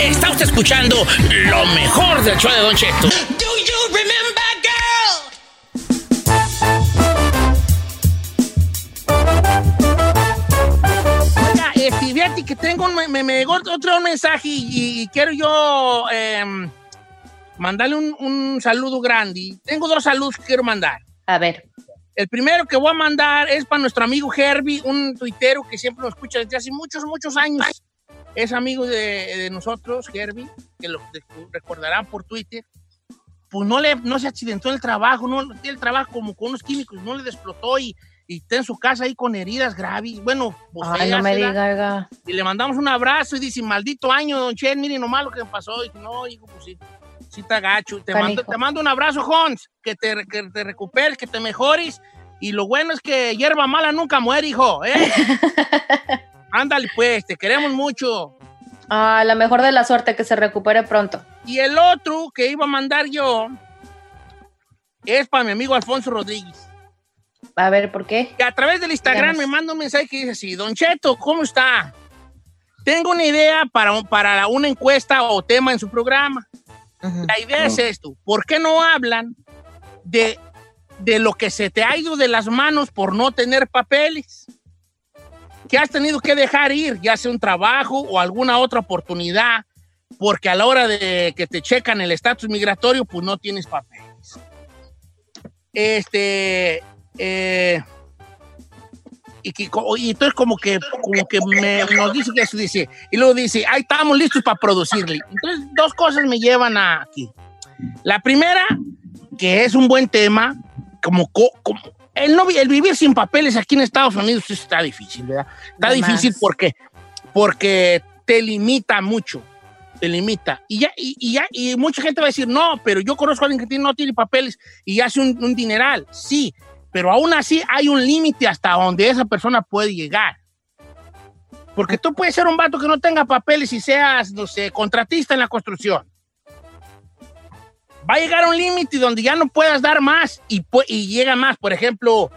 Está usted escuchando lo mejor del show de Don Cheto. Oiga, este, fíjate que tengo un, me, me llegó otro mensaje y, y quiero yo em, mandarle un, un saludo grande. Tengo dos saludos que quiero mandar. A ver. El primero que voy a mandar es para nuestro amigo Herbie, un tuitero que siempre nos escucha desde hace muchos, muchos años. Es amigo de, de nosotros, Herbie, que lo recordarán por Twitter. Pues no, le, no se accidentó en el trabajo, no el trabajo como con unos químicos, no le explotó y, y está en su casa ahí con heridas graves. Bueno, pues Ay, no me diga. Y le mandamos un abrazo y dice, maldito año, don Chen, mire nomás lo que me pasó. Y no, hijo, pues sí, sí está gacho. Te mando, te mando un abrazo, Hans, que te, que te recuperes, que te mejores. Y lo bueno es que hierba mala nunca muere, hijo, ¿eh? Ándale, pues, te queremos mucho. Ah, la mejor de la suerte, que se recupere pronto. Y el otro que iba a mandar yo es para mi amigo Alfonso Rodríguez. A ver, ¿por qué? que a través del Instagram me manda un mensaje que dice así, Don Cheto, ¿cómo está? Tengo una idea para, un- para una encuesta o tema en su programa. La idea es esto, ¿por qué no hablan de, de lo que se te ha ido de las manos por no tener papeles? Que has tenido que dejar ir, ya sea un trabajo o alguna otra oportunidad, porque a la hora de que te checan el estatus migratorio, pues no tienes papeles. Este, eh, y, que, y entonces como que, como que me- nos dice que eso dice, y luego dice, ahí estamos listos para producirle. Entonces, dos cosas me llevan a aquí. La primera, que es un buen tema, como, co- como el, no, el vivir sin papeles aquí en Estados Unidos está difícil, ¿verdad? Está difícil porque, porque te limita mucho, te limita. Y ya, y, y ya, y mucha gente va a decir, no, pero yo conozco a alguien que tiene- no tiene papeles y hace un, un dineral. Sí, pero aún así hay un límite hasta donde esa persona puede llegar. Porque tú puedes ser un vato que no tenga papeles y seas, no sé, contratista en la construcción. Va a llegar a un límite donde ya no puedas dar más y, y llega más. Por ejemplo,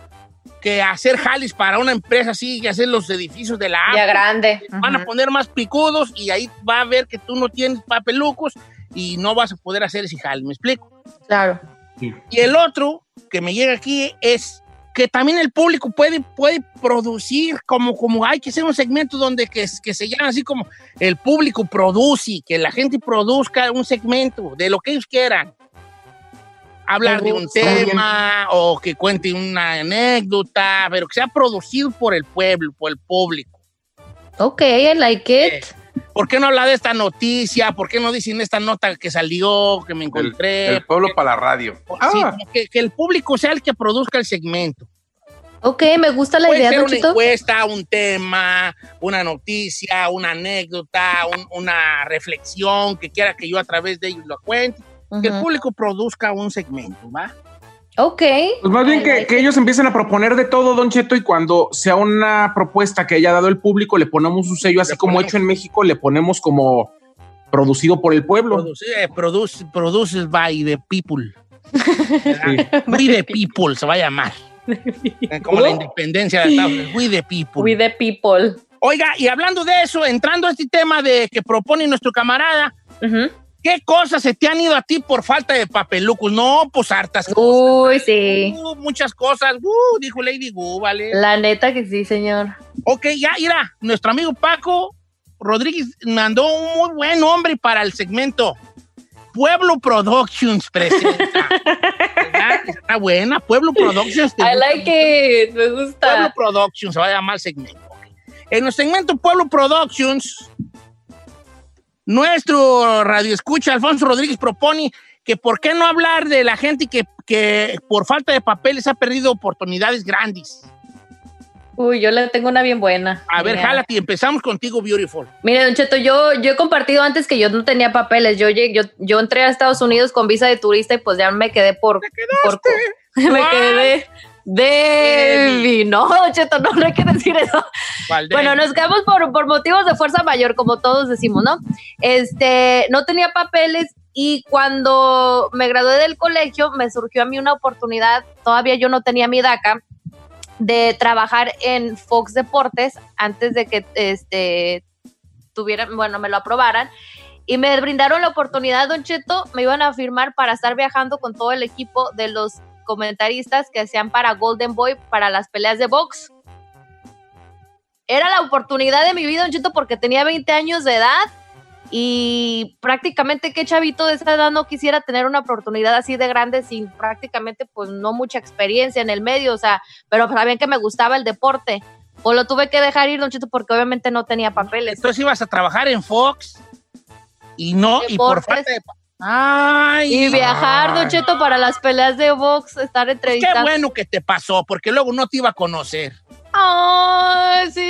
que hacer jalis para una empresa así y hacer los edificios de la Ya grande. Van a poner más picudos y ahí va a ver que tú no tienes papelucos y no vas a poder hacer ese jale. ¿Me explico? Claro. Y el otro que me llega aquí es que también el público puede, puede producir, como, como hay que hacer un segmento donde que, que se llama así como el público produce, que la gente produzca un segmento de lo que ellos quieran. Hablar de un tema o que cuente una anécdota, pero que sea producido por el pueblo, por el público. Ok, I like it. ¿Por qué no habla de esta noticia? ¿Por qué no dicen esta nota que salió, que me El, encontré? el pueblo para la radio. Sí, Ah, que, que el público sea el que produzca el segmento. Ok, me gusta la Puede idea, ser una Cheto. encuesta, un tema, una noticia, una anécdota, un- una reflexión que quiera que yo a través de ellos lo cuente. Que el público produzca un segmento, ¿va? Ok. Pues más bien que, like que it. ellos empiecen a proponer de todo, Don Cheto, y cuando sea una propuesta que haya dado el público, le ponemos un sello, así Le como ponemos- hecho en México, le ponemos como producido por el pueblo. Produce, eh, produce, produces by the people. We the people se va a llamar. Como la independencia de Estados Unidos. We the people. We the people. Oiga, y hablando de eso, entrando a este tema de que propone nuestro camarada, Ujú. ¿Qué cosas se te han ido a ti por falta de papelucos? No, pues hartas cosas. Uy, sí. Uh, muchas cosas. Uh, dijo Lady Gu, vale. La neta que sí, señor. Ok, ya, mira, nuestro amigo Paco Rodríguez mandó un muy buen nombre para el segmento. Pueblo Productions presenta. Está buena. Pueblo Productions. ¿te I like it. Me Pueblo gusta. Productions, se va a llamar el segmento. En el segmento Pueblo Productions, nuestro radio escucha Alfonso Rodríguez propone que por qué no hablar de la gente que, que por falta de papeles ha perdido oportunidades grandes. Uy, yo le tengo una bien buena. A ver, Mira. jálate, empezamos contigo, Beautiful. Mire, Don Cheto, yo, yo he compartido antes que yo no tenía papeles. Yo, yo, yo entré a Estados Unidos con visa de turista y pues ya me quedé por. por me quedé de. No, Cheto, no, no hay que decir eso. Bueno, nos quedamos por, por motivos de fuerza mayor, como todos decimos, ¿no? Este, no tenía papeles y cuando me gradué del colegio me surgió a mí una oportunidad, todavía yo no tenía mi DACA, de trabajar en Fox Deportes antes de que este tuvieran, bueno, me lo aprobaran. Y me brindaron la oportunidad, Don Cheto, me iban a firmar para estar viajando con todo el equipo de los comentaristas que hacían para Golden Boy para las peleas de box era la oportunidad de mi vida, Don Cheto, porque tenía 20 años de edad y prácticamente qué chavito de esa edad no quisiera tener una oportunidad así de grande sin prácticamente pues no mucha experiencia en el medio, o sea, pero sabían que me gustaba el deporte. O lo tuve que dejar ir, Don Cheto, porque obviamente no tenía papeles. Entonces ibas a trabajar en Fox y no, y por falta de... Ay, Y viajar, Don Cheto, para las peleas de box, estar qué entrevistando. bueno que te pasó, porque luego no te iba a conocer. ¡Ay, sí!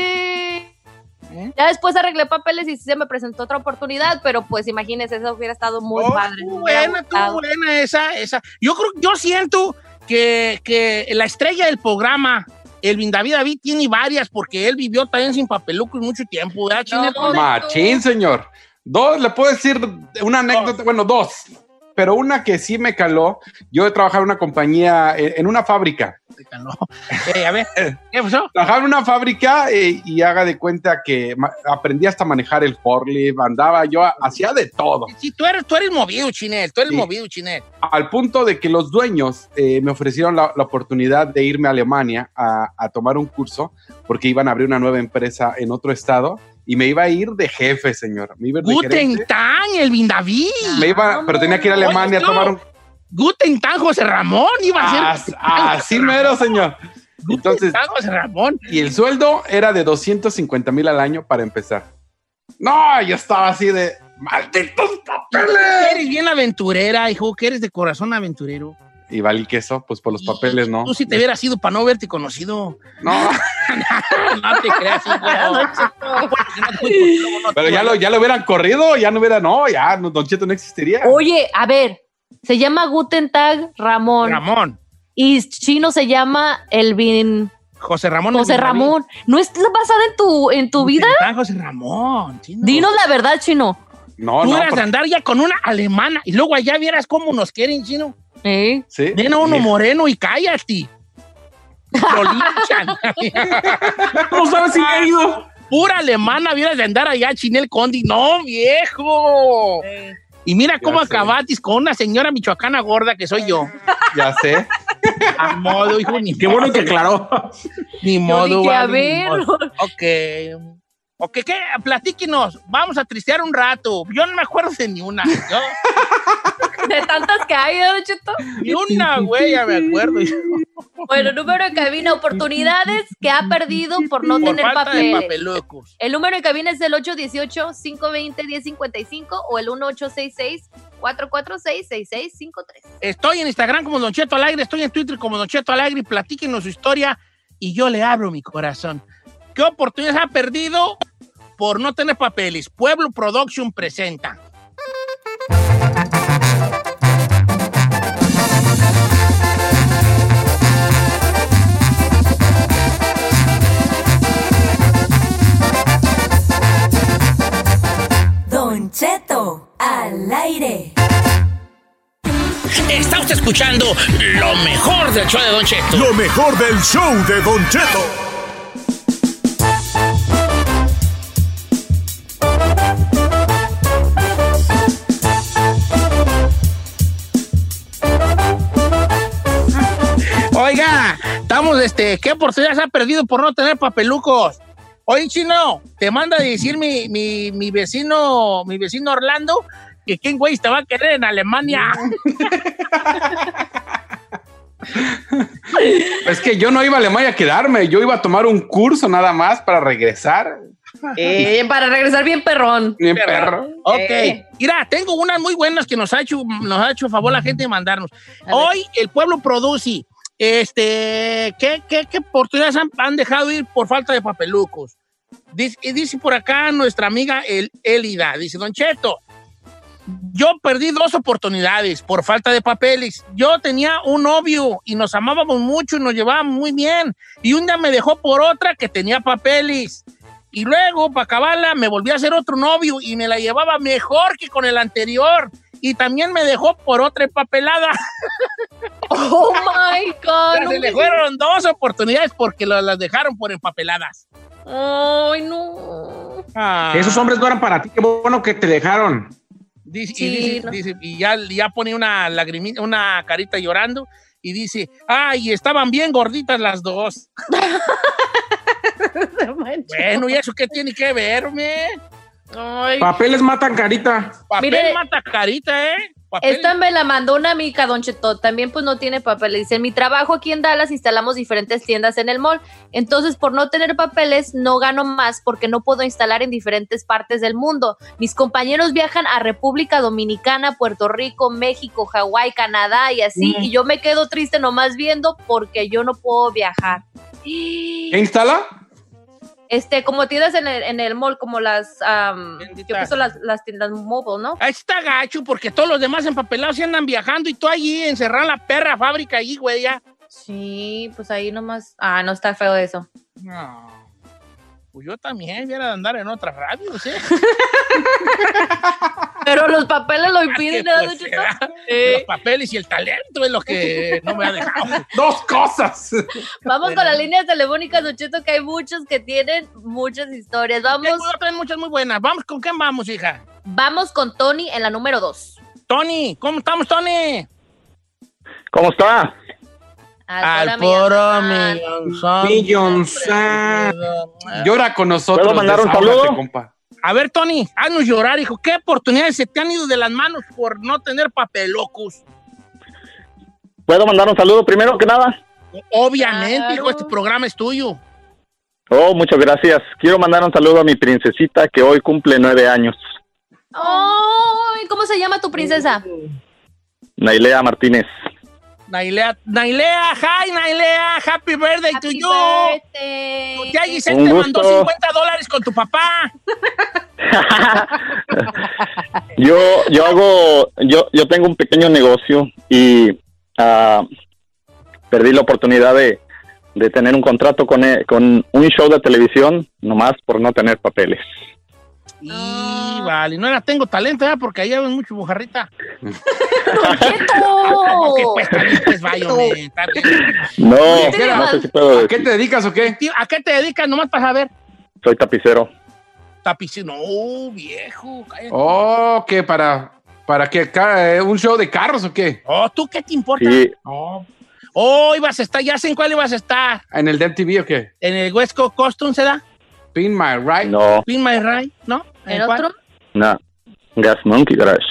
¿Eh? Ya después arreglé papeles y sí se me presentó otra oportunidad, pero pues imagínese, eso hubiera estado muy Oh, padre. hubiera buena, gustado. buena esa, esa. Yo creo, yo siento que, que la estrella del programa, Elvin David David, tiene varias, porque él vivió también sin papelucos mucho tiempo. No, Machín, señor. Dos, le puedo decir una anécdota, bueno, dos, pero una que sí me caló. Yo he trabajado en una compañía, eh, en una fábrica. No. Eh, a ver, ¿qué pasó? Trabajaba en una fábrica eh, y haga de cuenta que aprendí hasta manejar el forklift, andaba yo, hacía de todo. Sí, tú eres, tú eres movido, Chinel, tú eres Sí. movido, Chinel. Al punto de que los dueños eh, me ofrecieron la, la oportunidad de irme a Alemania a, a tomar un curso porque iban a abrir una nueva empresa en otro estado y me iba a ir de jefe, señor. Me iba a ir de Guten. Tag, Elvin David. Me iba, pero tenía que ir a Alemania a tomar un... Guten Tag, José Ramón, iba a As- ser. Así mero, señor. Guten Entonces, Tag, José Ramón. y el sueldo era de 250 mil al año para empezar. No, yo estaba así de, malditos papeles. Eres bien aventurera, hijo, que eres de corazón aventurero. Y valí queso, pues por los papeles, ¿no? Tú si te hubieras ido para no verte conocido. No, No te creas, pero ya lo, ya lo hubieran corrido, ya no hubiera, no, ya, no, Don Cheto no existiría. Oye, a ver, se llama Guten Tag Ramón Ramón. y chino se llama Elvin José Ramón. José. Ramón. ¿No es basada en tu, en tu vida? Ah, José Ramón. Dinos la verdad, chino. No, Tú no, eras de por- andar ya con una alemana y luego allá vieras cómo nos quieren, chino. ¿Eh? sí. Ven a uno moreno y cállate. Lo linchan. ¿Cómo sabes si he ido? Pura alemana vieras de andar allá, Chinel Condi. No, viejo. Y mira cómo acabatis con una señora michoacana gorda que soy yo. Ya sé. A modo, hijo, ni Qué bueno que aclaró. Ni Yo modo, dije, a ver. modo. Ok. Ok, ¿qué? Platíquenos. Vamos a tristear un rato. Yo no me acuerdo de ni una. Yo, De tantas que hay, ¿eh, Don Cheto? ni una, güey, ya me acuerdo. Bueno, número de cabina, oportunidades que ha perdido por no Por tener falta de papeles. papelucos. El número de cabina es el 818-520-1055 o el 1866-446-6653. Estoy en Instagram como Don Cheto Alegre, estoy en Twitter como Don Cheto Alegre. Platíquenos su historia y yo le abro mi corazón. ¿Qué oportunidades ha perdido por no tener papeles? Pueblo Production presenta. Al aire. Está usted escuchando lo mejor del show de Don Cheto. Lo mejor del show de Don Cheto. Oiga, estamos, este, ¿qué oportunidades ha perdido por no tener papelucos? Oye, chino, te manda a decir mi, mi, mi vecino, mi vecino Orlando, que quién güey te va a querer en Alemania. Es que yo no iba a Alemania a quedarme, yo iba a tomar un curso nada más para regresar. Eh, para regresar bien perrón. Bien perro. Ok, Eh. mira, tengo unas muy buenas que nos ha hecho, nos ha hecho favor la gente de mandarnos. Hoy el pueblo produce, este, ¿qué, qué, qué oportunidades han, han dejado ir por falta de papelucos? Dice, y dice por acá nuestra amiga El, Elida, dice, Don Cheto, yo perdí dos oportunidades por falta de papeles. Yo tenía un novio y nos amábamos mucho y nos llevábamos muy bien. Y un día me dejó por otra que tenía papeles. Y luego, para acabarla, me volví a hacer otro novio y me la llevaba mejor que con el anterior. Y también me dejó por otra empapelada. Oh my God. no Se le me- fueron dos oportunidades porque lo- las dejaron por empapeladas. Ay, no. Ah. Esos hombres no eran para ti. Qué bueno que te dejaron. Dice- y, Sí, dice- no. dice- y ya, ya pone una lagrimita, una carita llorando y dice, ay, estaban bien gorditas las dos. Bueno, ¿y eso qué tiene que ver, me? Ay. Papeles matan carita. Papel Mire, mata carita, ¿eh? Papel- Esta me la mandó una amiga, Don Cheto. También pues no tiene papeles. Dice, en mi trabajo aquí en Dallas instalamos diferentes tiendas en el mall. Entonces, por no tener papeles, no gano más porque no puedo instalar en diferentes partes del mundo. Mis compañeros viajan a República Dominicana, Puerto Rico, México, Hawái, Canadá y así. Y yo me quedo triste nomás viendo porque yo no puedo viajar. ¿Qué instala? Este, como tiendas en el, en el mall, como las, am, yo pienso las, las tiendas mobile, ¿no? Ahí está gacho porque todos los demás empapelados se andan viajando y tú allí encerrado en la perra fábrica allí, güey, ya. Sí, pues ahí nomás. Ah, no está feo eso. No. Pues yo también hubiera de andar en otra radio, ¿sí? Pero los papeles lo impiden, pues. Sí. Los papeles y el talento es lo que no me ha dejado. Dos cosas. Vamos con las líneas telefónicas, Don Cheto, que hay muchos que tienen muchas historias. Vamos, otras muchas muy buenas. Vamos, ¿con quién vamos, hija? vamos con Tony en la número dos. Tony, ¿cómo estamos, Tony? ¿Cómo está? Al puro millón. millonzón. Llora con nosotros. ¿Puedo mandar un saludo? compa. A ver, Tony, haznos llorar, hijo. ¿Qué oportunidades se te han ido de las manos por no tener papelocos? ¿Puedo mandar un saludo primero que nada? Obviamente, Claro. hijo, este programa es tuyo. Oh, muchas gracias. Quiero mandar un saludo a mi princesita que hoy cumple nueve años, Ay, ¿Cómo se llama tu princesa? Nailea Martínez. Nailea, Nailea, hi, Nailea, happy birthday to Happy you. birthday. Ya Giselle Un te mandó gusto. 50 dólares con tu papá. yo, yo hago, yo, yo tengo un pequeño negocio y ah, perdí la oportunidad de, de tener un contrato con, e- con un show de televisión, nomás por no tener papeles. Y vale, no la tengo talento, ¿eh? porque ahí hay mucho bujarrita. ¡Cheto! Ok, pues pues vaya, hombre, está bien. No, ¿Qué no más? sé si puedo ¿A decir. qué te dedicas o qué? ¿A qué te dedicas? Nomás para saber. Soy tapicero. Tapicero. No, viejo. cállate. Oh, ¿qué? ¿Para, para qué? Eh, ¿Un show de carros o qué? Oh, ¿tú qué te importa? Sí, Oh, oh, ibas a estar, ya sé en cuál ibas a estar. ¿En el DMTV o qué? ¿En el West Coast Custom se da? Pin My Right. no, Pin My Ride, ¿no? ¿En cuál? otro? No. Gas Monkey Garage.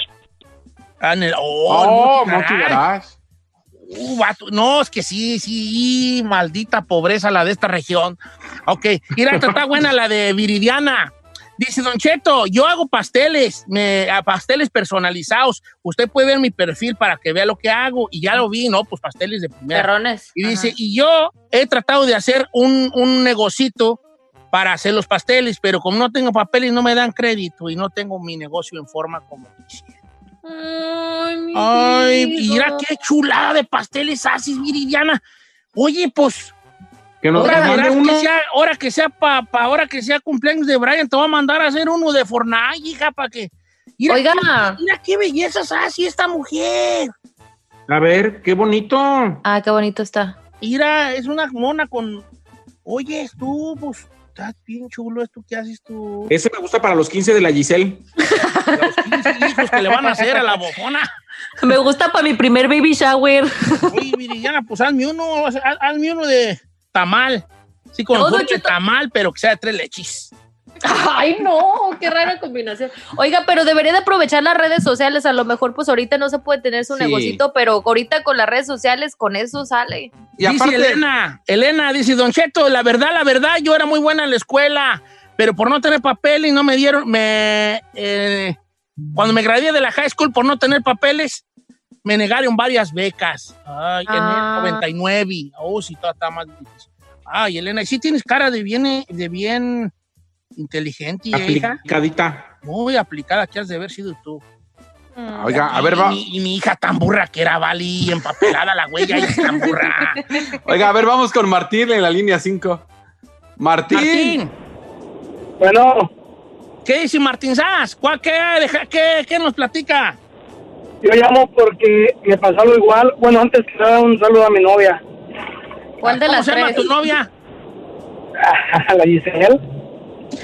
Ah, en el, oh, Oh, Monkey Monkey Garage. Uh, vato, no, es que sí, sí, maldita pobreza la de esta región. Ok, mira, está buena la de Viridiana. Dice Don Cheto, yo hago pasteles, me, a pasteles personalizados. Usted puede ver mi perfil para que vea lo que hago. Y ya lo vi, ¿no? Pues pasteles de primera. Perrones. Y dice, y yo he tratado de hacer un, un negocito para hacer los pasteles, pero como no tengo papeles no me dan crédito y no tengo mi negocio en forma como quisiera. Ay, mi Ay, mira qué chulada de pasteles haces, Viridiana. Oye, pues, Que nos ahora, uno. que sea, ahora que sea pa, pa- ahora que sea cumpleaños de Brian, te voy a mandar a hacer uno de Fortnite, hija, para que. Mira, Oiga, mira qué bellezas hace esta mujer. A ver, qué bonito. ah, qué bonito está. Mira, es una mona con. Oye, tú, pues, estás bien chulo esto que haces tú. Ese me gusta para los 15 de la Giselle. Los 15 hijos que le van a hacer a la bofona. Me gusta para mi primer baby shower. Oye, Viridiana, pues hazme uno, haz- hazme uno de tamal. Sí, con No, Cheto. tamal, pero que sea de tres leches. Ay, no, qué rara combinación. Oiga, pero debería de aprovechar las redes sociales. A lo mejor, pues ahorita no se puede tener su Sí. negocito, pero ahorita con las redes sociales, con eso sale. Y dice aparte, Elena, Elena dice, Don Cheto, la verdad, la verdad, yo era muy buena en la escuela, pero por no tener papeles no me dieron, me, eh, cuando me gradué de la high school por no tener papeles, me negaron varias becas. Ay, en Ah. el 99. Oh, sí, todo está más difícil. Ay, Elena, y sí tienes cara de bien, de bien inteligente, hija. Aplicadita. Muy aplicada, que has de haber sido tú. oiga, a ver, va, Y, mi hija tan burra que era, Vali, empapelada la huella y tan burra. oiga, a ver, vamos con Martín en la línea 5. Martín. Martín, Bueno, ¿qué dice Martín Sass? ¿Cuál, qué, deja- qué, qué nos platica? yo llamo porque me pasó algo igual. Bueno, antes que nada, un saludo a mi novia, ¿Cuál de ¿Cómo las se llama tres? tu novia? la Giselle.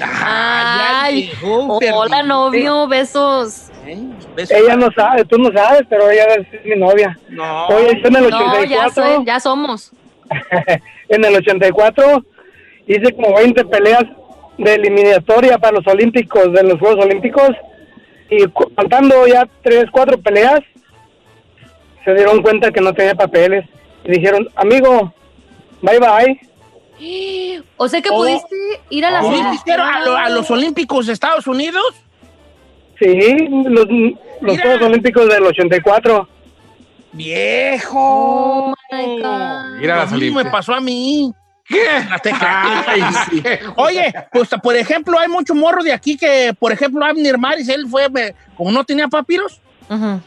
Ay, llegó, hola, novio, besos. ¿Eh? Beso. Ella no sabe, tú no sabes, pero ella es mi novia. No. Oye, yo en el No, ya, 84, soy, ya somos. en el 84 hice como 20 peleas de eliminatoria para los Olímpicos, de los Juegos Olímpicos, y contando ya 3, 4 peleas, se dieron cuenta que no tenía papeles y dijeron, amigo, bye bye. O sea que Oh. pudiste ir a la ¿Fuiste a, lo- a los Olímpicos de Estados Unidos? Sí, los, los. Juegos Olímpicos del 84. ¡Viejo! Oh, my God. Mira las me pasó a mí. ¿Qué? Ay, sí. Oye, pues por ejemplo, hay mucho morro de aquí que, por ejemplo, Abner Maris, él fue, me- como no tenía papiros,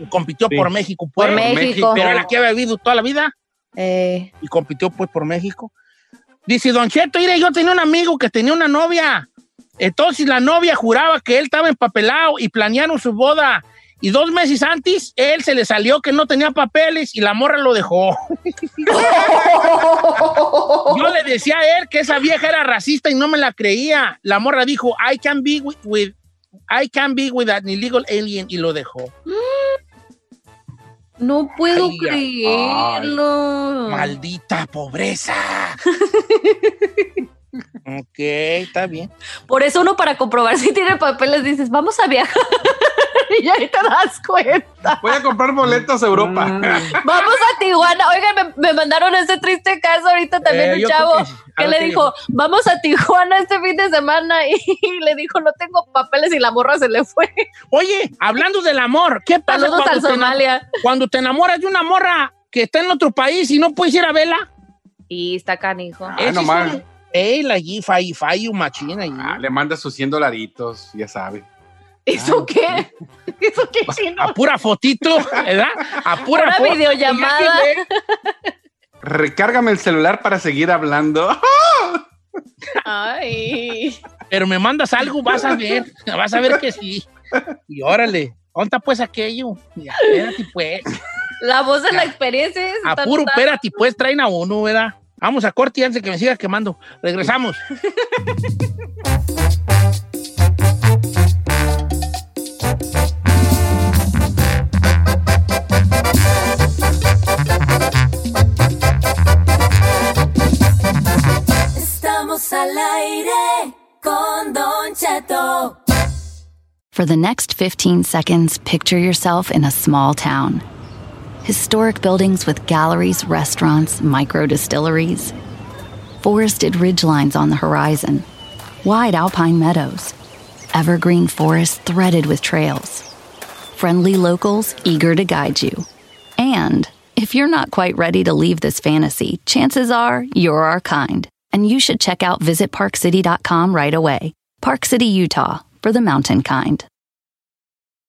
compitió Sí. por México. Por pues. México. Pero él aquí había vivido toda la vida Eh, y compitió pues por México. Dice, Don Cheto, mire, yo tenía un amigo que tenía una novia. Entonces la novia juraba que él estaba empapelado y planearon su boda. Y dos meses antes, él se le salió que no tenía papeles y la morra lo dejó. Yo le decía a él que esa vieja era racista y no me la creía. La morra dijo, I can be with, with- I can be with an illegal alien y lo dejó. No puedo Ay, ay, creerlo. Maldita pobreza. ok, está bien. Por eso uno para comprobar si tiene papeles dices, vamos a viajar. y ahí te das cuenta. Voy a comprar boletos a Europa. Vamos a Tijuana. Oigan, me, me mandaron ese triste caso ahorita también Eh, un chavo que le dijo, vamos a Tijuana este fin de semana y, le dijo, no tengo papeles y la morra se le fue. Oye, hablando del amor, ¿qué pasa Saludos al cuando te, Somalia. cuando te enamoras de una morra que está en otro país y no puedes ir a verla? Y está canijo. Ah, Ese la G, fai, fai, un machín ahí. Ah, le manda sus 100 dolaritos, ya sabe. ¿Eso qué? ¿Eso qué chino? A pura fotito, ¿verdad? A pura Una foto. videollamada. Recárgame el celular para seguir hablando. Ay. Pero me mandas algo, vas a ver. Vas a ver que sí. Y órale, ¿dónde pues aquello? Espérate pues. La voz de la experiencia es. A puro, espérate pues, traen a uno, ¿verdad? Vamos a corte antes de que me siga quemando. Regresamos. Estamos al aire con Don Cheto. For the next 15 seconds, picture yourself in a small town. Historic buildings with galleries, restaurants, micro distilleries. Forested ridgelines on the horizon. Wide alpine meadows. Evergreen forests threaded with trails. Friendly locals eager to guide you. And if you're not quite ready to leave this fantasy, chances are you're our kind. And you should check out visitparkcity.com right away. Park City, Utah, for the mountain kind.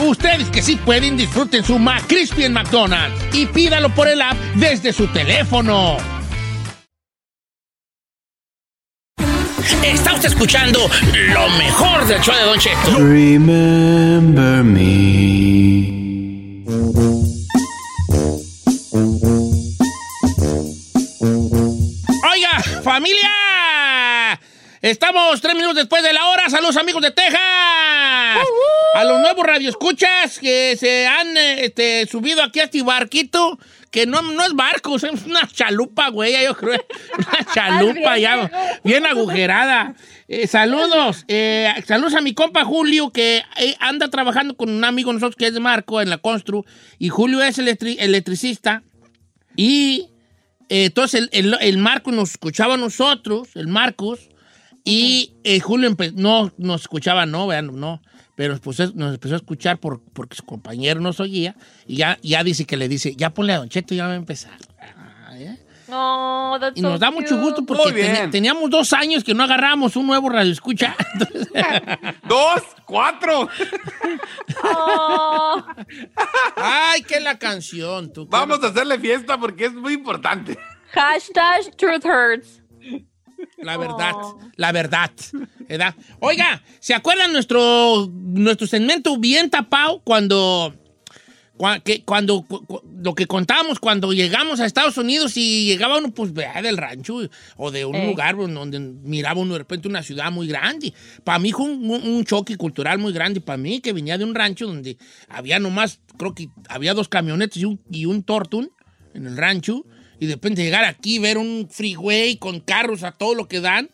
Ustedes que sí pueden, disfruten su McCrispy en McDonald's y pídalo por el app desde su teléfono. Está usted escuchando lo mejor del show de Don Cheto. Remember me. Estamos tres minutos después de la hora. Saludos amigos de Texas. A los nuevos radioescuchas que se han eh, este, subido aquí a este barquito, que no, no es barco, es una chalupa, güey, yo creo. Una chalupa ya, bien agujerada. Eh, saludos. eh, saludos a mi compa Julio, que anda trabajando con un amigo nosotros que es de Marco en la Constru. Y Julio es electri- electricista. Y eh, entonces el, el- el Marco nos escuchaba a nosotros, el Marcos, y eh, Julio empe- no nos escuchaba, no, vean, no, pero pues, es- nos empezó a escuchar por, porque su compañero nos oía, y ya, ya dice que le dice, ya ponle a Don Cheto, ya va a empezar. No, that's Y nos so da mucho gusto porque teníamos dos años que no agarramos un nuevo radio escucha. ¡Dos! ¡Cuatro! Oh. Ay, qué la canción, tú. Vamos a hacerle fiesta porque es muy importante. Hashtag truth hurts. La verdad, la verdad. ¿verdad? Oiga, ¿se acuerdan nuestro, nuestro segmento bien tapado cuando, cuando cu- cu- lo que contábamos cuando llegamos a Estados Unidos y llegaba uno pues vea, del rancho o de un Ey. lugar donde miraba uno de repente una ciudad muy grande? Para mí fue un, choque cultural muy grande para mí que venía de un rancho donde había nomás, creo que había dos camionetas y un, y un Tortun en el rancho y de repente llegar aquí ver un freeway con carros a todo lo que dan.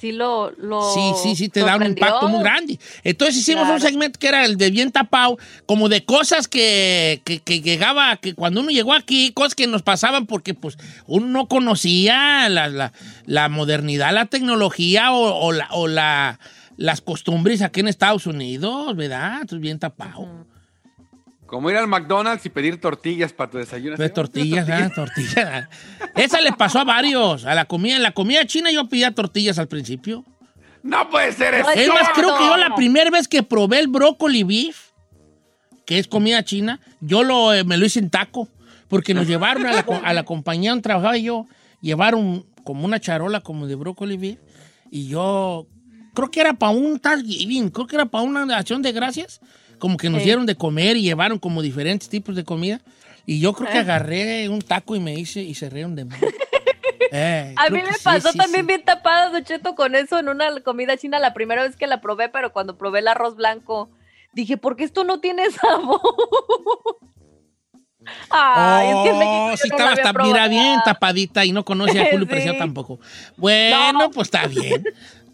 Sí, lo. lo Sí, sí, sí, te da un impacto muy grande. Entonces hicimos un segmento que era el de bien tapado, como de cosas que, que, que llegaba, que cuando uno llegó aquí, cosas que nos pasaban porque pues uno no conocía la, la- la modernidad, la tecnología o, o la, o la- las costumbres aquí en Estados Unidos, ¿verdad? Entonces bien tapado. Como ir al McDonald's y pedir tortillas para tu desayuno. Pues tortillas, ¿verdad? tortillas. Esa le pasó a varios. A la comida, en la comida china yo pedía tortillas al principio. No puede ser eso. Es más, creo que yo la primera vez que probé el brócoli beef, que es comida china, yo lo, eh, me lo hice en taco, porque nos llevaron a la, a la compañía donde trabajaba yo, llevaron como una charola como de brócoli beef, y yo creo que era para un Thanksgiving, creo que era para una acción de gracias, como que nos Sí. dieron de comer y llevaron como diferentes tipos de comida, y yo creo que agarré un taco y me hice y se rieron de mí. Eh, A mí me sí, pasó sí, también sí. bien tapada, Don Cheto, con eso en una comida china la primera vez que la probé, pero cuando probé el arroz blanco, dije, ¿por qué esto no tiene sabor? Ay, es que en México Oh, sí no mira, bien tapadita y no conocía a Julio. Preciado tampoco. Bueno, pues está bien.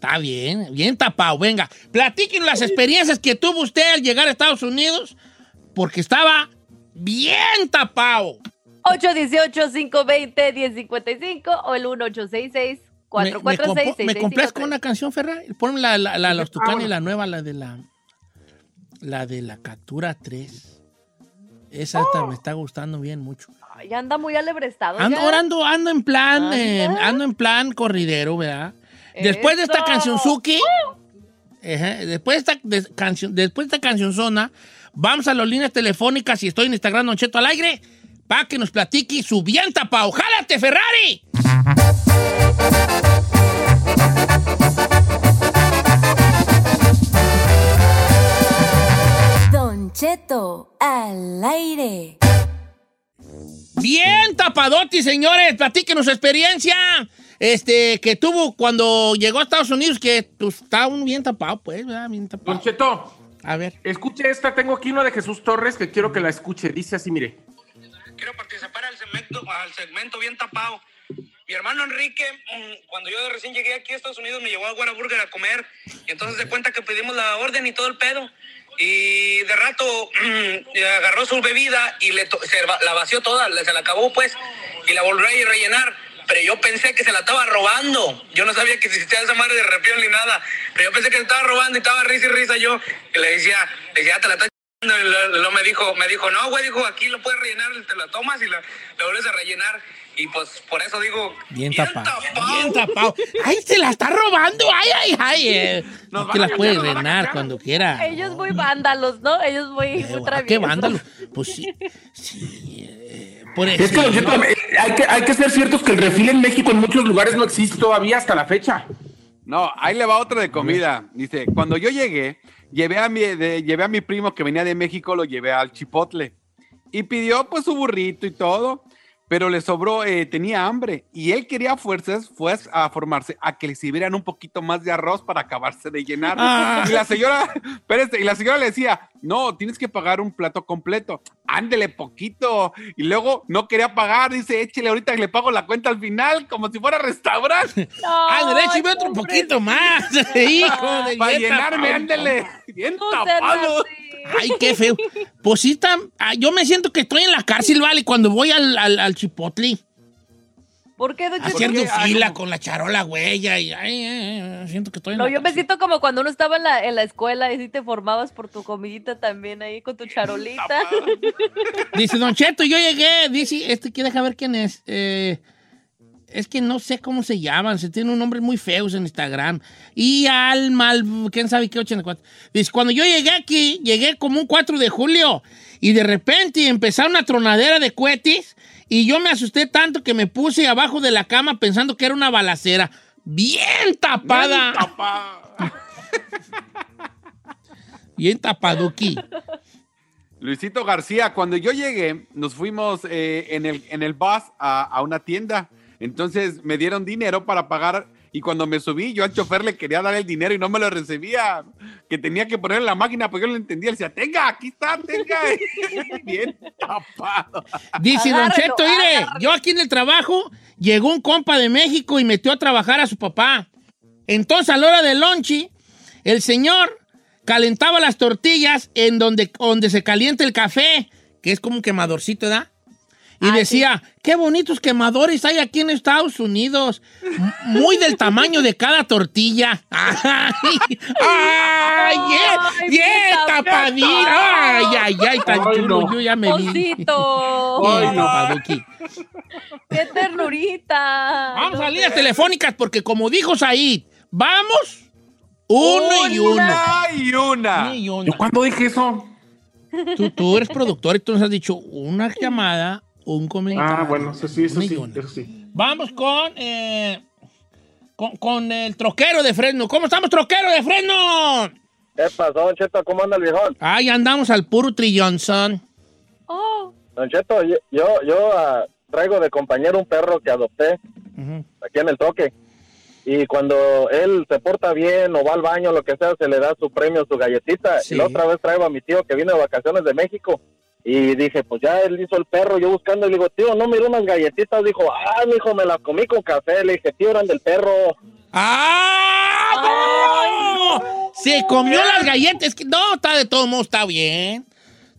Está bien, bien tapado. Venga, platíquenos las experiencias que tuvo usted al llegar a Estados Unidos, porque estaba bien tapado. 818-520-1055 o el 1866 Me, me, compo- 446 me complazco con una canción, Ferrari. Ponme la, la, la, los Tucanes, la nueva, la de la. La de la Captura 3. Esa esta me está gustando bien mucho. Ya anda muy alebrestado. Ando, ya. ahora ando, ando en plan, eh, ando en plan corridero, ¿verdad? Después de esta canción Suki, después de esta de- canción, después de esta canción zona, vamos a las líneas telefónicas y estoy en Instagram Don Cheto al aire para que nos platique su bien tapado. ¡Jálate, Ferrari! Don Cheto al aire. Bien tapadotti, señores. Platíquenos su experiencia este, que tuvo cuando llegó a Estados Unidos, que pues, está un bien tapado, pues, ¿verdad? Bien tapado. Don Cheto. A ver. Escuche esta, tengo aquí una de Jesús Torres que quiero que la escuche. Dice así, mire. quiero participar al segmento, al segmento bien tapado. Mi hermano Enrique, mm, cuando yo recién llegué aquí a Estados Unidos, me llevó a Whataburger a comer. Y entonces se cuenta que pedimos la orden y todo el pedo. Y de rato mm, agarró su bebida y le to- se la vació toda, se la acabó pues. Y la volvió a rellenar. Pero yo pensé que se la estaba robando. Yo no sabía que existía esa madre de repión ni nada. Pero yo pensé que se estaba robando y estaba risa y risa yo. Y le decía, le decía, "Ah, te la estás y lo- lo me dijo, me dijo, no, güey, dijo, aquí lo puedes rellenar, te la tomas y la, la vuelves a rellenar. Y pues por eso digo, Bien tapado. Bien tapado. ¡Ay, se la está robando! ¡Ay, ay, ay! Eh, Nos que van a las puede cachar. cuando quiera. Ellos muy vándalos, ¿no? Ellos muy, Eh, ¿a traviesos. ¿Qué vándalo? Pues sí. sí por Es que, hay que, hay que ser ciertos que el refil en México en muchos lugares no existe todavía hasta la fecha. No, ahí le va otra de comida. Dice, cuando yo llegué, llevé a mi, de- llevé a mi primo que venía de México, lo llevé al Chipotle. Y pidió pues su burrito y todo, pero le sobró, eh, tenía hambre. Y él quería fuerzas, fue a formarse a que le sirvieran un poquito más de arroz para acabarse de llenar. Ah. Y la señora, espérese, y la señora le decía, no, tienes que pagar un plato completo. Ándele poquito. Y luego no quería pagar, dice, échele ahorita que le pago la cuenta al final, como si fuera restaurante. ¡Ah, derecho y ve otro poquito más! ¡Hijo de Para llenarme, ándele. Bien No tapado. Ay, qué feo. Pues sí, tam- ah, yo me siento que estoy en la cárcel, ¿vale? Cuando voy al, al, al Chipotle. ¿Por qué, Don? Haciendo qué? Ah, fila con la charola huella y ay, ay, ay, siento que estoy en No, la yo me siento como cuando uno estaba en la, en la escuela y sí te formabas por tu comidita también ahí con tu charolita. Dice Don Cheto, yo llegué, dice, este que deja ver quién es. Eh, es que no sé cómo se llaman, se tienen un nombre muy feos en Instagram. Y al mal, quién sabe qué 84. Dice, cuando yo llegué aquí, llegué como un 4 de julio y de repente empezaron una tronadera de cohetes y yo me asusté tanto que me puse abajo de la cama pensando que era una balacera. Bien tapada. Bien tapaduki. Luisito García, cuando yo llegué, nos fuimos eh, en, el, en el bus a, a una tienda. Entonces me dieron dinero para pagar y cuando me subí, yo al chofer le quería dar el dinero y no me lo recibía. Que tenía que poner en la máquina porque yo no lo entendía. Le decía, tenga, aquí está, tenga. Bien tapado. Dice Don Cheto, mire, yo aquí en el trabajo, llegó un compa de México y metió a trabajar a su papá. Entonces, a la hora del lonchi, el señor calentaba las tortillas en donde, donde se calienta el café, que es como un quemadorcito, ¿verdad? Y decía, qué bonitos quemadores hay aquí en Estados Unidos. Muy del tamaño de cada tortilla. ¡Ay! ¡Ay! Ay, ¡Bien bien tapadito! ¡Ay, ay, ay! Tan Ay, chulo, no. yo ya me vi. ¡Qué ternurita! Vamos a líneas telefónicas porque como dijo Said, vamos uno y uno. Una y una. Y ¿Yo uno. cuándo dije eso? Tú, tú eres productor y tú nos has dicho una llamada, un comentario. Ah, bueno, eso sí, eso sí, eso sí. Vamos con, eh, con, con el troquero de Fresno. ¿Cómo estamos, troquero de Fresno? ¿Qué pasó, Don Cheto? ¿Cómo anda el viejón? Ahí andamos al puro trillonzón. Oh, Don Cheto, yo, yo, yo, ah, traigo de compañero un perro que adopté aquí en el toque. Y cuando él se porta bien o va al baño, lo que sea, se le da su premio, su galletita. Sí. Y la otra vez traigo a mi tío que vino de vacaciones de México. Y dije, pues ya él hizo el perro, yo buscando, y le digo, tío, no miró unas galletitas. Dijo, ah, hijo, me las comí con café. Le dije, tío, eran del perro. ¡Ah! no! Se comió las galletas. Es que no, está de todo modo, está bien.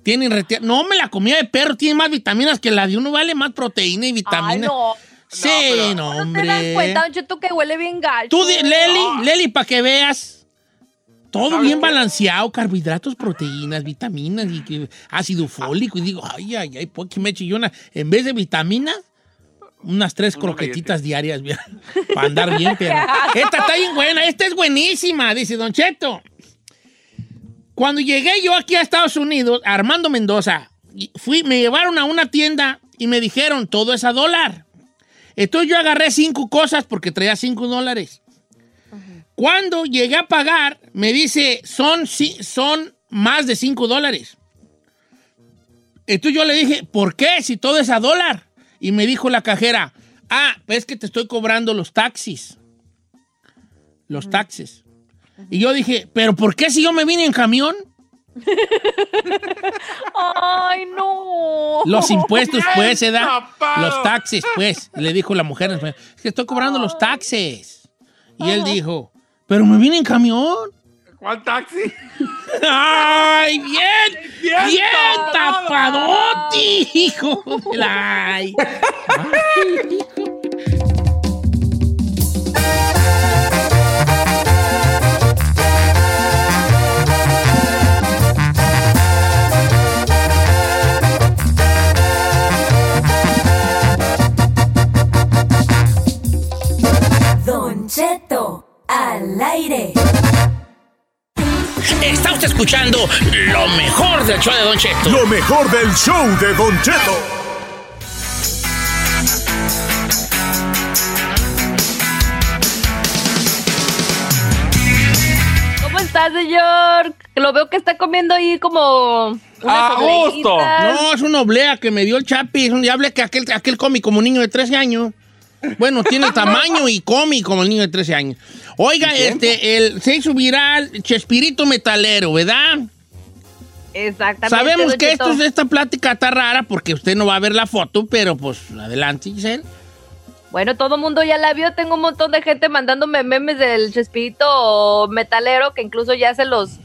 Tienen reti- No me la comía de perro, tiene más vitaminas que la de uno, vale más proteína y ay, vitaminas. no. Sí, no, ¿No te das hombre. cuenta, Don Cheto, que huele bien gacho? Tú, Leli, Leli, para que veas. Todo ¿Sabes bien qué? balanceado, carbohidratos, proteínas, vitaminas y que- ácido fólico. Y digo, ay, ay, ay, ¿por qué me echo yo una? En vez de vitaminas, unas tres croquetitas diarias, mira, para andar bien, pero. Esta está bien buena, esta es buenísima, dice Don Cheto. Cuando llegué yo aquí a Estados Unidos, Armando Mendoza, fui, me llevaron a una tienda y me dijeron, todo es a dólar. Entonces yo agarré cinco cosas porque traía cinco dólares. Cuando llegué a pagar, me dice, son, ci- son más de 5 dólares. Entonces yo le dije, ¿por qué? Si todo es a dólar. Y me dijo la cajera, ah, pues es que te estoy cobrando los taxis. Los taxes. Y yo dije, ¿pero por qué si yo me vine en camión? Ay, no. Los impuestos, pues, se da. Los taxes, pues. Le dijo la mujer, es que estoy cobrando los taxes. Y él dijo, pero me vine en camión. ¿Cuál taxi? ¡Ay, bien! ¡Bien, Bien tapadoti! ¡Hijo. Ay, hijo. del show de Don Cheto. Lo mejor del show de Don Cheto. ¿Cómo está, señor? Lo veo que está comiendo ahí como unas obleitas. No, es una oblea que me dio el Chapi. Es un diable que aquel, aquel come como un niño de 13 años. Bueno, tiene el tamaño y come como el niño de 13 años. Oiga, este, el, se hizo viral Chespirito Metalero, ¿verdad? Exactamente. Sabemos que esto, esta plática está rara porque usted no va a ver la foto, pero pues adelante, Giselle. Bueno, todo el mundo ya la vio. Tengo un montón de gente mandándome memes del Chespirito metalero que incluso ya se los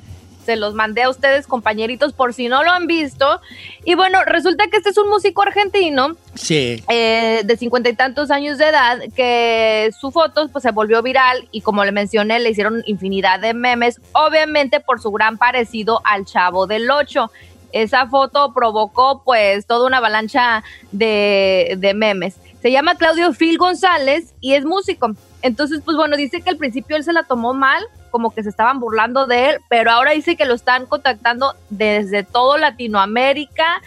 se los mandé a ustedes, compañeritos, por si no lo han visto. Y bueno, resulta que este es un músico argentino Sí. eh, de cincuenta y tantos años de edad que su foto pues se volvió viral y como le mencioné le hicieron infinidad de memes, obviamente por su gran parecido al Chavo del Ocho. Esa foto provocó pues toda una avalancha de, de memes. Se llama Claudio Phil González y es músico. Entonces, pues bueno, dice que al principio él se la tomó mal, como que se estaban burlando de él, pero ahora dice que lo están contactando desde todo Latinoamérica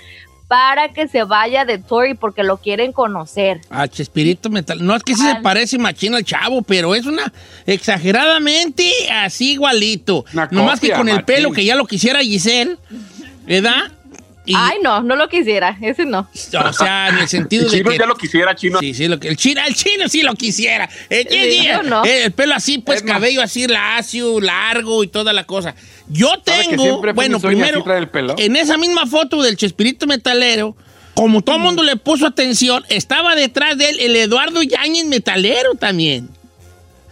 para que se vaya de Tory porque lo quieren conocer. A Chespirito Metal. No es que sí se parece machino al chavo, pero es una exageradamente así igualito. Nomás que copia, con el pelo que ya lo quisiera Giselle, ¿verdad? Ay, no, no lo quisiera, ese no. O sea, en el sentido El de chino que... ya lo quisiera, chino. Sí, sí, lo que, el, chino, el chino sí lo quisiera. El, Sí, el- yo no. el pelo así, pues cabello así lacio, largo y toda la cosa. Yo ¿Sabe que tengo, bueno, primero, en esa misma foto del Chespirito Metalero, como todo el mundo le puso atención, estaba detrás de él el Eduardo Yáñez Metalero también.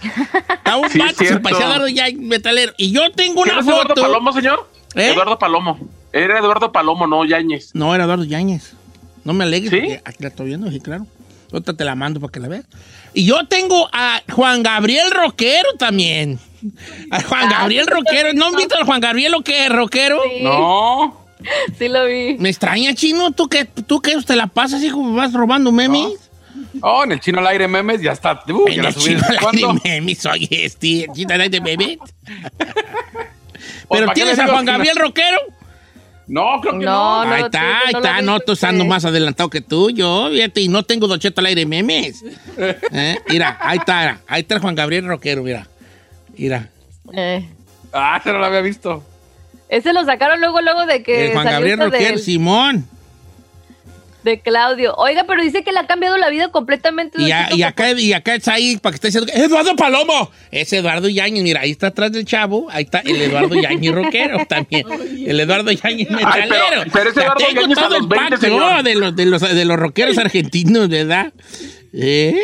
Estaba un Sí, es vato, se parecía a Eduardo Yáñez Metalero. Y yo tengo ¿Quién una es Eduardo foto. Palomo, señor? ¿Eh? Eduardo Palomo. Era Eduardo Palomo, no Yáñez. No, era Eduardo Yáñez. No me alegres, ¿Sí? porque aquí la estoy viendo, sí, claro. Ahorita te la mando para que la veas. Y yo tengo a Juan Gabriel Roquero también. A Juan Ah, Gabriel Roquero. ¿No han no. visto al Juan Gabriel rockero? Sí. No. Sí lo vi. Me extraña, chino. ¿Tú qué, tú qué te la pasas, hijo? ¿Vas robando memes? Oh, en el chino al aire memes ya está. Uh, ya En la el subí chino al aire memes, oye, este, el chino al aire memes. ¿Pero ¿para qué tienes a Juan no? Gabriel Roquero? No, creo que No, no. no ahí está, ahí está. No, tú estando sí. más adelantado que tú, yo, fíjate, y no tengo Don Cheto al aire memes. ¿Eh? Mira, ahí está, ahí está el Juan Gabriel Roquero, mira. Mira, Eh, Ah, ese no lo había visto. ese lo sacaron luego, luego de que el Juan salió Gabriel Roquero, del- Simón. De Claudio. Oiga, pero dice que le ha cambiado la vida completamente. Y, a- y acá, y acá está ahí para que esté diciendo, Eduardo Palomo. Es Eduardo Yañez, mira, ahí está atrás del chavo, ahí está el Eduardo Yañez Roquero también. El Eduardo Yañez Ay, pero- metalero. pero ese Eduardo a todo el los 20, pacto señor. de los, de, los, de los rockeros argentinos, ¿verdad? Eh,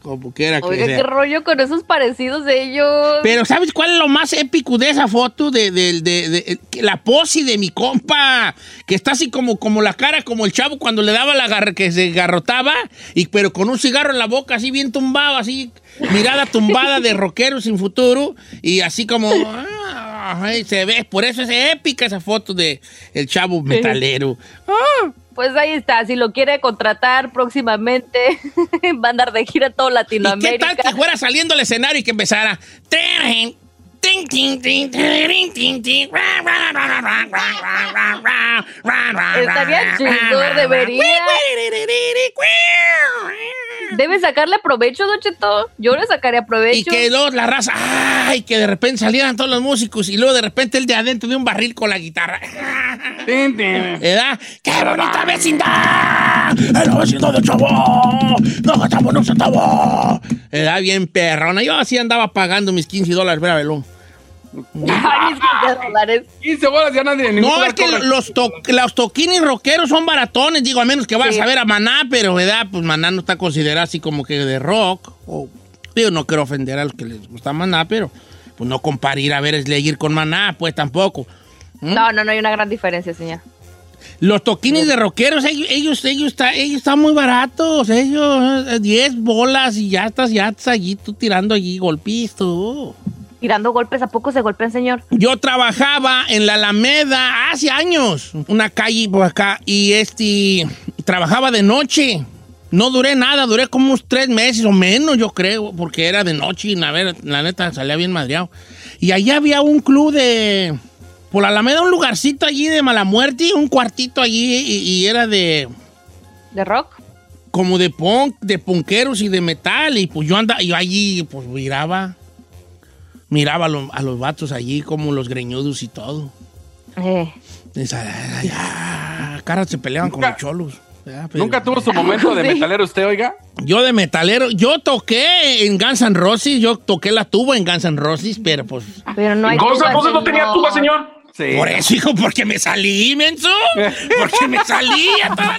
como quiera que Oiga, sea. qué rollo con esos parecidos de ellos. Pero ¿sabes cuál es lo más épico de esa foto? De, de- de- de- la pose de mi compa, que está así como, como la cara, como el chavo cuando le daba la garra, que se garrotaba, y, pero con un cigarro en la boca, así bien tumbado, así, mirada tumbada de rockero sin futuro, y así como... ah, Ay, se ve, por eso es épica esa foto de el chavo metalero. Pues ahí está, si lo quiere contratar próximamente, va a andar de gira todo Latinoamérica. ¿Y tal que fuera saliendo al escenario y que empezara? Estaría chido, debería. Debe sacarle provecho, Don Cheto. Yo le sacaría provecho. Y que luego la raza, ay, que de repente salieran todos los músicos y luego de repente el de adentro de un barril con la guitarra. ¿Verdad? ¡Qué bonita vecindad! ¡Es la vecindad del chavo! ¡No gastamos un centavo! ¿Verdad? Bien perrona. Yo así andaba pagando mis 15 dólares, ver a Ay, mis 15 dólares. 15 bolas ya nadie. ningún No, es que los, to- los toquines rockeros son baratones, digo, a menos que vayas Sí. a ver a Maná, pero ¿verdad? Pues Maná no está considerado así como que de rock. O, digo, no quiero ofender a los que les gusta Maná, pero pues no comparar ir a ver Slayer con Maná, pues tampoco. ¿Mm? No, no, no hay una gran diferencia, señor. Los toquines de rockeros, ellos, ellos, ellos, está- ellos están muy baratos, ellos, eh, 10 bolas y ya estás, ya estás allí, tú tirando allí golpisto. Tirando golpes, ¿a poco se golpean, señor? Yo trabajaba en la Alameda hace años, una calle por acá, y este, trabajaba de noche. No duré nada, duré como unos tres meses o menos, yo creo, porque era de noche y a ver, la neta salía bien madreado. Y allá había un club de, por la Alameda, un lugarcito allí de mala muerte, un cuartito allí, y, y era de, ¿De rock? como de punk, de punqueros y de metal, y pues yo andaba, yo allí, pues miraba, miraba a, los- a los vatos allí, como los greñudos y todo. Eh. Esa- ay, caras se peleaban con los cholos. Ya, pero- Nunca tuvo su momento de metalero usted, oiga. Yo de metalero, yo toqué en Guns N' Roses, yo toqué la tuba en Guns N' Roses, pero pues... Pero no hay tuba, entonces no tenía tuba, señor. Sí. Por eso, hijo, porque me salí, menso. Porque me salí. ta,